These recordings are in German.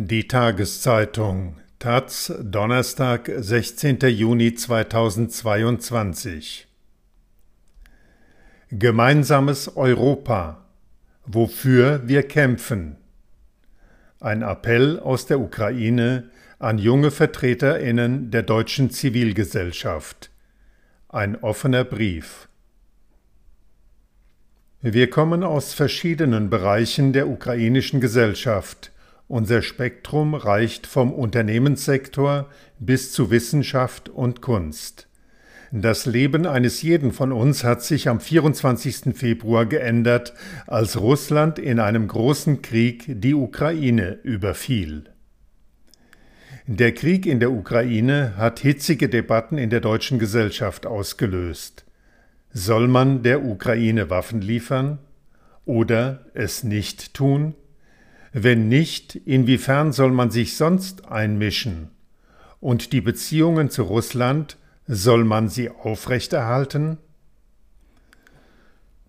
Die Tageszeitung Taz Donnerstag, 16. Juni 2022 Gemeinsames Europa. Wofür wir kämpfen. Ein Appell aus der Ukraine an junge Vertreterinnen der deutschen Zivilgesellschaft. Ein offener Brief. Wir kommen aus verschiedenen Bereichen der ukrainischen Gesellschaft unser Spektrum reicht vom Unternehmenssektor bis zu Wissenschaft und Kunst. Das Leben eines jeden von uns hat sich am 24. Februar geändert, als Russland in einem großen Krieg die Ukraine überfiel. Der Krieg in der Ukraine hat hitzige Debatten in der deutschen Gesellschaft ausgelöst. Soll man der Ukraine Waffen liefern oder es nicht tun? Wenn nicht, inwiefern soll man sich sonst einmischen? Und die Beziehungen zu Russland, soll man sie aufrechterhalten?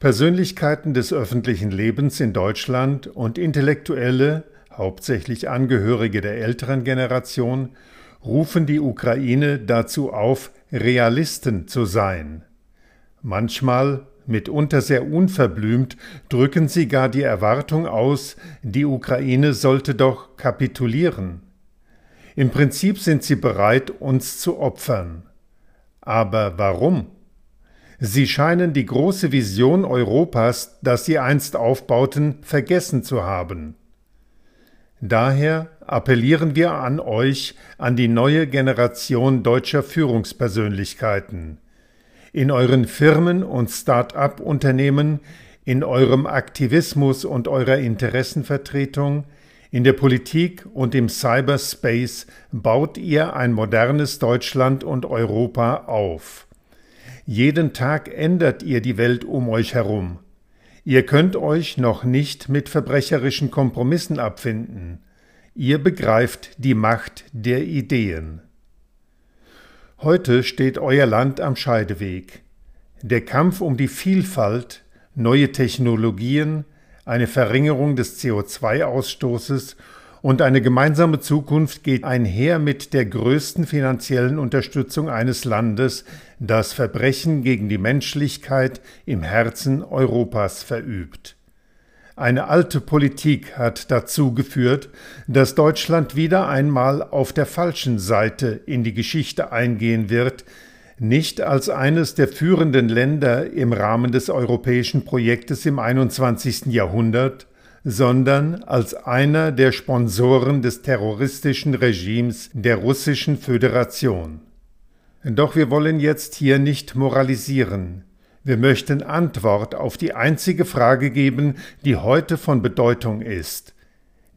Persönlichkeiten des öffentlichen Lebens in Deutschland und Intellektuelle, hauptsächlich Angehörige der älteren Generation, rufen die Ukraine dazu auf, Realisten zu sein. Manchmal mitunter sehr unverblümt, drücken sie gar die Erwartung aus, die Ukraine sollte doch kapitulieren. Im Prinzip sind sie bereit, uns zu opfern. Aber warum? Sie scheinen die große Vision Europas, das sie einst aufbauten, vergessen zu haben. Daher appellieren wir an euch, an die neue Generation deutscher Führungspersönlichkeiten in euren Firmen und Start-up-Unternehmen, in eurem Aktivismus und eurer Interessenvertretung, in der Politik und im Cyberspace baut ihr ein modernes Deutschland und Europa auf. Jeden Tag ändert ihr die Welt um euch herum. Ihr könnt euch noch nicht mit verbrecherischen Kompromissen abfinden. Ihr begreift die Macht der Ideen. Heute steht euer Land am Scheideweg. Der Kampf um die Vielfalt, neue Technologien, eine Verringerung des CO2-Ausstoßes und eine gemeinsame Zukunft geht einher mit der größten finanziellen Unterstützung eines Landes, das Verbrechen gegen die Menschlichkeit im Herzen Europas verübt. Eine alte Politik hat dazu geführt, dass Deutschland wieder einmal auf der falschen Seite in die Geschichte eingehen wird, nicht als eines der führenden Länder im Rahmen des europäischen Projektes im 21. Jahrhundert, sondern als einer der Sponsoren des terroristischen Regimes der Russischen Föderation. Doch wir wollen jetzt hier nicht moralisieren. Wir möchten Antwort auf die einzige Frage geben, die heute von Bedeutung ist.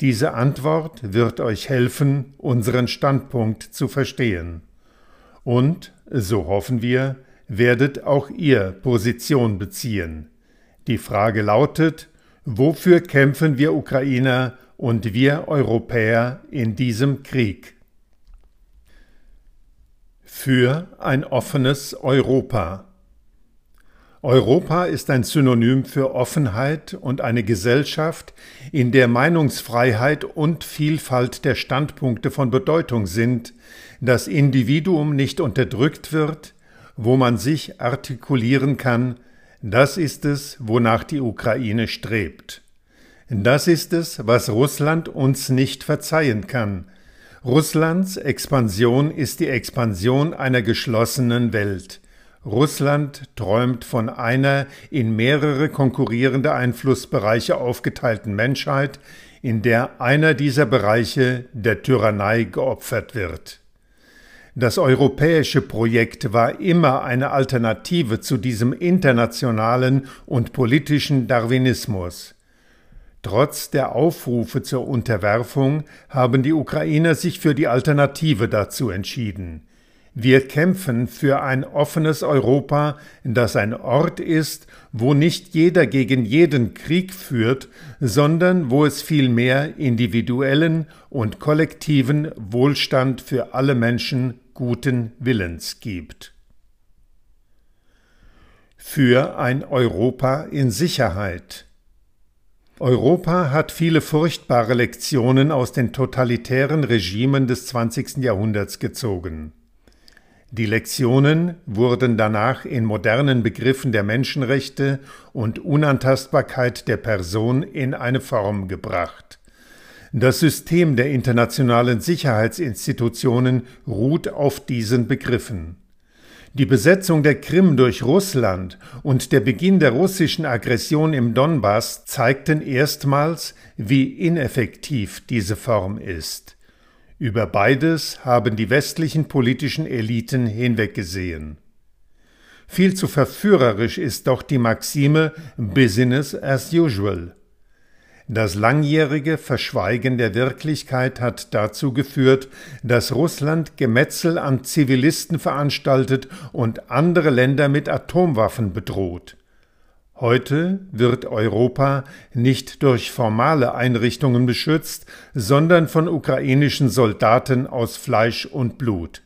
Diese Antwort wird euch helfen, unseren Standpunkt zu verstehen. Und, so hoffen wir, werdet auch ihr Position beziehen. Die Frage lautet, wofür kämpfen wir Ukrainer und wir Europäer in diesem Krieg? Für ein offenes Europa. Europa ist ein Synonym für Offenheit und eine Gesellschaft, in der Meinungsfreiheit und Vielfalt der Standpunkte von Bedeutung sind, das Individuum nicht unterdrückt wird, wo man sich artikulieren kann, das ist es, wonach die Ukraine strebt. Das ist es, was Russland uns nicht verzeihen kann. Russlands Expansion ist die Expansion einer geschlossenen Welt. Russland träumt von einer in mehrere konkurrierende Einflussbereiche aufgeteilten Menschheit, in der einer dieser Bereiche der Tyrannei geopfert wird. Das europäische Projekt war immer eine Alternative zu diesem internationalen und politischen Darwinismus. Trotz der Aufrufe zur Unterwerfung haben die Ukrainer sich für die Alternative dazu entschieden. Wir kämpfen für ein offenes Europa, das ein Ort ist, wo nicht jeder gegen jeden Krieg führt, sondern wo es vielmehr individuellen und kollektiven Wohlstand für alle Menschen guten Willens gibt. Für ein Europa in Sicherheit. Europa hat viele furchtbare Lektionen aus den totalitären Regimen des 20. Jahrhunderts gezogen. Die Lektionen wurden danach in modernen Begriffen der Menschenrechte und Unantastbarkeit der Person in eine Form gebracht. Das System der internationalen Sicherheitsinstitutionen ruht auf diesen Begriffen. Die Besetzung der Krim durch Russland und der Beginn der russischen Aggression im Donbass zeigten erstmals, wie ineffektiv diese Form ist. Über beides haben die westlichen politischen Eliten hinweggesehen. Viel zu verführerisch ist doch die Maxime Business as usual. Das langjährige Verschweigen der Wirklichkeit hat dazu geführt, dass Russland Gemetzel an Zivilisten veranstaltet und andere Länder mit Atomwaffen bedroht. Heute wird Europa nicht durch formale Einrichtungen beschützt, sondern von ukrainischen Soldaten aus Fleisch und Blut.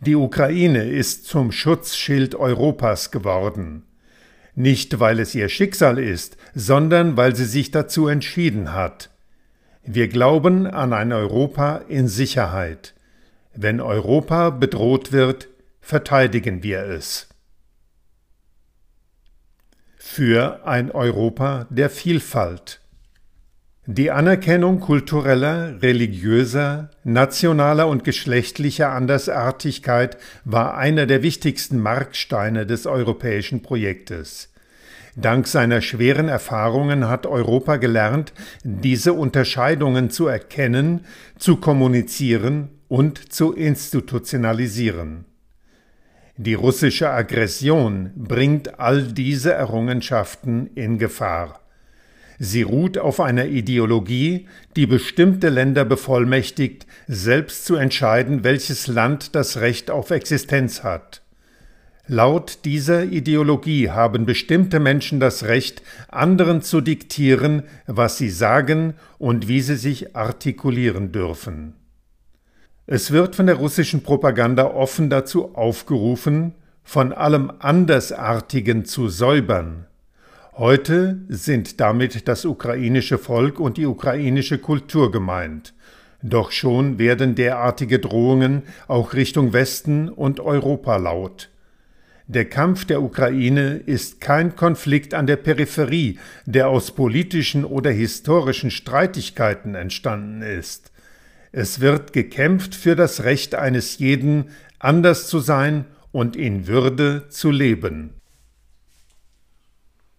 Die Ukraine ist zum Schutzschild Europas geworden nicht weil es ihr Schicksal ist, sondern weil sie sich dazu entschieden hat. Wir glauben an ein Europa in Sicherheit. Wenn Europa bedroht wird, verteidigen wir es. Für ein Europa der Vielfalt. Die Anerkennung kultureller, religiöser, nationaler und geschlechtlicher Andersartigkeit war einer der wichtigsten Marksteine des europäischen Projektes. Dank seiner schweren Erfahrungen hat Europa gelernt, diese Unterscheidungen zu erkennen, zu kommunizieren und zu institutionalisieren. Die russische Aggression bringt all diese Errungenschaften in Gefahr. Sie ruht auf einer Ideologie, die bestimmte Länder bevollmächtigt, selbst zu entscheiden, welches Land das Recht auf Existenz hat. Laut dieser Ideologie haben bestimmte Menschen das Recht, anderen zu diktieren, was sie sagen und wie sie sich artikulieren dürfen. Es wird von der russischen Propaganda offen dazu aufgerufen, von allem Andersartigen zu säubern, Heute sind damit das ukrainische Volk und die ukrainische Kultur gemeint. Doch schon werden derartige Drohungen auch Richtung Westen und Europa laut. Der Kampf der Ukraine ist kein Konflikt an der Peripherie, der aus politischen oder historischen Streitigkeiten entstanden ist. Es wird gekämpft für das Recht eines jeden, anders zu sein und in Würde zu leben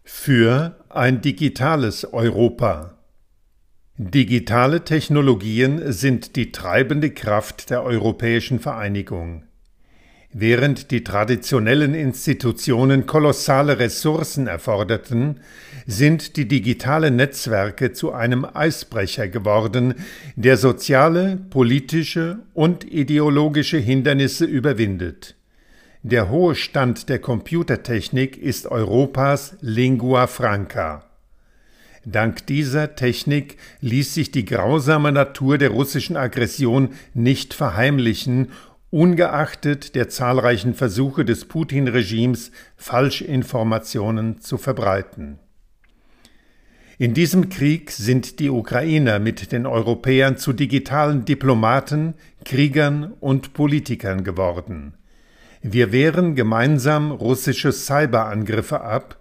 für ein digitales Europa. Digitale Technologien sind die treibende Kraft der europäischen Vereinigung. Während die traditionellen Institutionen kolossale Ressourcen erforderten, sind die digitalen Netzwerke zu einem Eisbrecher geworden, der soziale, politische und ideologische Hindernisse überwindet. Der hohe Stand der Computertechnik ist Europas Lingua franca. Dank dieser Technik ließ sich die grausame Natur der russischen Aggression nicht verheimlichen, ungeachtet der zahlreichen Versuche des Putin-Regimes, Falschinformationen zu verbreiten. In diesem Krieg sind die Ukrainer mit den Europäern zu digitalen Diplomaten, Kriegern und Politikern geworden. Wir wehren gemeinsam russische Cyberangriffe ab,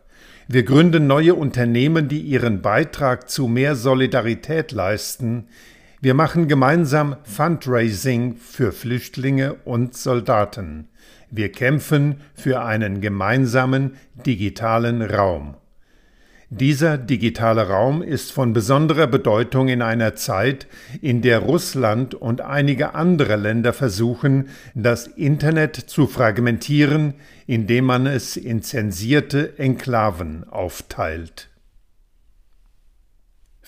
wir gründen neue Unternehmen, die ihren Beitrag zu mehr Solidarität leisten, wir machen gemeinsam Fundraising für Flüchtlinge und Soldaten. Wir kämpfen für einen gemeinsamen digitalen Raum. Dieser digitale Raum ist von besonderer Bedeutung in einer Zeit, in der Russland und einige andere Länder versuchen, das Internet zu fragmentieren, indem man es in zensierte Enklaven aufteilt.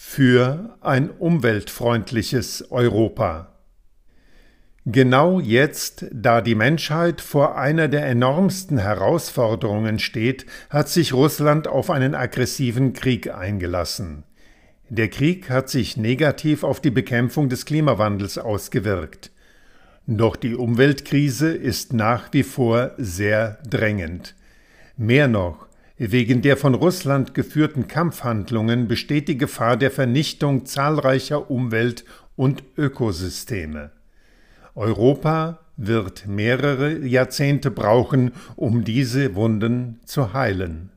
Für ein umweltfreundliches Europa. Genau jetzt, da die Menschheit vor einer der enormsten Herausforderungen steht, hat sich Russland auf einen aggressiven Krieg eingelassen. Der Krieg hat sich negativ auf die Bekämpfung des Klimawandels ausgewirkt. Doch die Umweltkrise ist nach wie vor sehr drängend. Mehr noch, Wegen der von Russland geführten Kampfhandlungen besteht die Gefahr der Vernichtung zahlreicher Umwelt- und Ökosysteme. Europa wird mehrere Jahrzehnte brauchen, um diese Wunden zu heilen.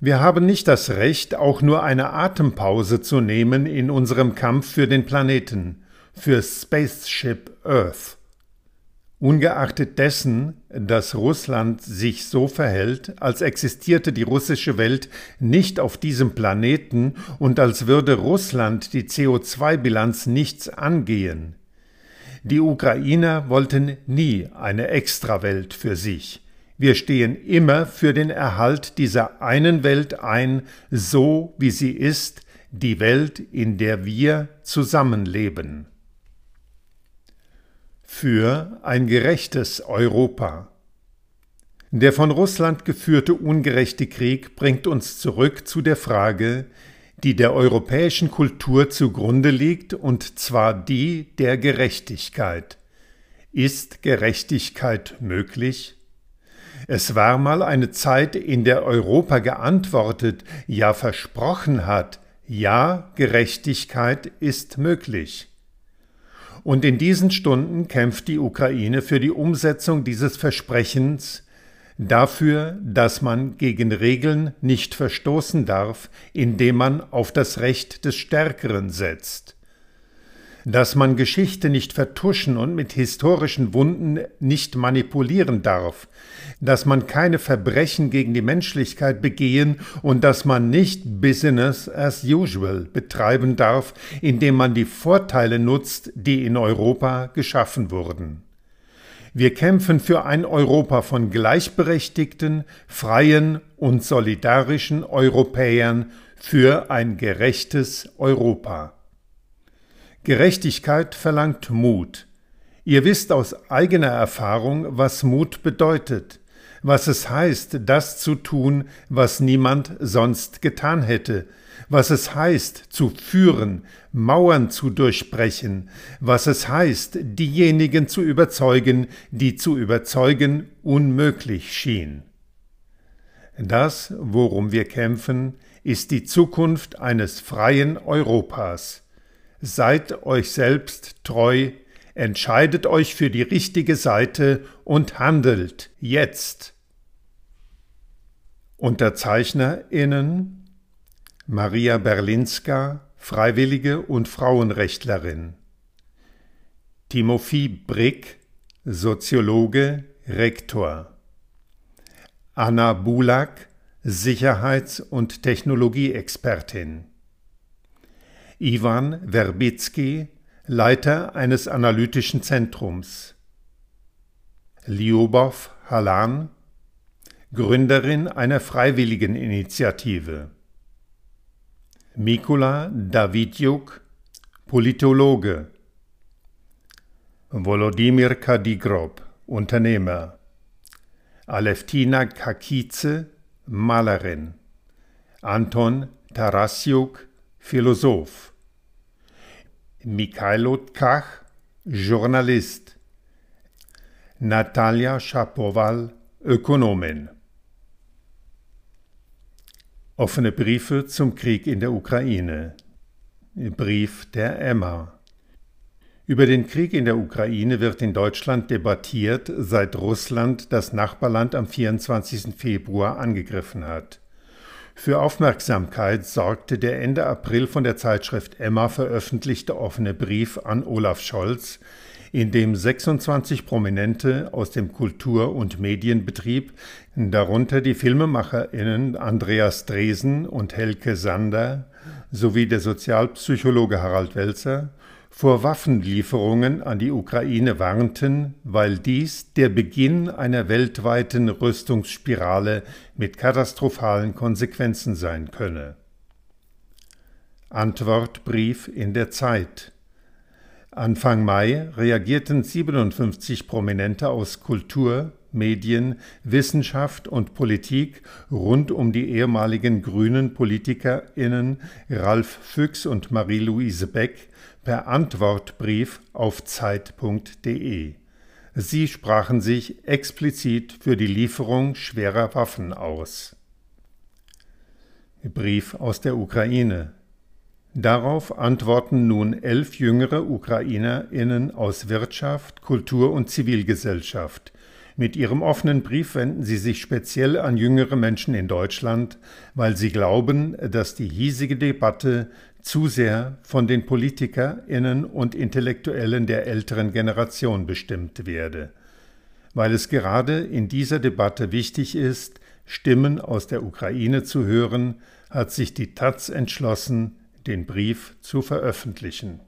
Wir haben nicht das Recht, auch nur eine Atempause zu nehmen in unserem Kampf für den Planeten, für Spaceship Earth. Ungeachtet dessen, dass Russland sich so verhält, als existierte die russische Welt nicht auf diesem Planeten und als würde Russland die CO2-Bilanz nichts angehen. Die Ukrainer wollten nie eine Extrawelt für sich. Wir stehen immer für den Erhalt dieser einen Welt ein, so wie sie ist, die Welt, in der wir zusammenleben für ein gerechtes Europa. Der von Russland geführte ungerechte Krieg bringt uns zurück zu der Frage, die der europäischen Kultur zugrunde liegt, und zwar die der Gerechtigkeit. Ist Gerechtigkeit möglich? Es war mal eine Zeit, in der Europa geantwortet, ja versprochen hat, ja, Gerechtigkeit ist möglich. Und in diesen Stunden kämpft die Ukraine für die Umsetzung dieses Versprechens, dafür, dass man gegen Regeln nicht verstoßen darf, indem man auf das Recht des Stärkeren setzt dass man Geschichte nicht vertuschen und mit historischen Wunden nicht manipulieren darf, dass man keine Verbrechen gegen die Menschlichkeit begehen und dass man nicht Business as usual betreiben darf, indem man die Vorteile nutzt, die in Europa geschaffen wurden. Wir kämpfen für ein Europa von gleichberechtigten, freien und solidarischen Europäern, für ein gerechtes Europa. Gerechtigkeit verlangt Mut. Ihr wisst aus eigener Erfahrung, was Mut bedeutet, was es heißt, das zu tun, was niemand sonst getan hätte, was es heißt, zu führen, Mauern zu durchbrechen, was es heißt, diejenigen zu überzeugen, die zu überzeugen unmöglich schien. Das, worum wir kämpfen, ist die Zukunft eines freien Europas. Seid euch selbst treu, entscheidet euch für die richtige Seite und handelt jetzt. UnterzeichnerInnen Maria Berlinska, Freiwillige und Frauenrechtlerin. Timothy Brick, Soziologe, Rektor. Anna Bulak, Sicherheits- und Technologieexpertin. Iwan Verbitsky, Leiter eines analytischen Zentrums. Liubov Halan, Gründerin einer freiwilligen Initiative. Mikula Davidjuk, Politologe. Volodymyr Kadigrob, Unternehmer. Aleftina Kakice, Malerin. Anton Tarasjuk, Philosoph. Mikhailo Tkach, Journalist. Natalia Schapowal, Ökonomin. Offene Briefe zum Krieg in der Ukraine. Brief der Emma. Über den Krieg in der Ukraine wird in Deutschland debattiert, seit Russland das Nachbarland am 24. Februar angegriffen hat. Für Aufmerksamkeit sorgte der Ende April von der Zeitschrift Emma veröffentlichte offene Brief an Olaf Scholz, in dem 26 Prominente aus dem Kultur- und Medienbetrieb, darunter die FilmemacherInnen Andreas Dresen und Helke Sander sowie der Sozialpsychologe Harald Welzer, vor Waffenlieferungen an die Ukraine warnten, weil dies der Beginn einer weltweiten Rüstungsspirale mit katastrophalen Konsequenzen sein könne. Antwortbrief in der Zeit Anfang Mai reagierten 57 Prominente aus Kultur, Medien, Wissenschaft und Politik rund um die ehemaligen grünen PolitikerInnen Ralf Füchs und Marie-Louise Beck per Antwortbrief auf Zeit.de. Sie sprachen sich explizit für die Lieferung schwerer Waffen aus. Brief aus der Ukraine. Darauf antworten nun elf jüngere Ukrainerinnen aus Wirtschaft, Kultur und Zivilgesellschaft. Mit ihrem offenen Brief wenden sie sich speziell an jüngere Menschen in Deutschland, weil sie glauben, dass die hiesige Debatte zu sehr von den Politikerinnen und Intellektuellen der älteren Generation bestimmt werde. Weil es gerade in dieser Debatte wichtig ist, Stimmen aus der Ukraine zu hören, hat sich die Taz entschlossen, den Brief zu veröffentlichen.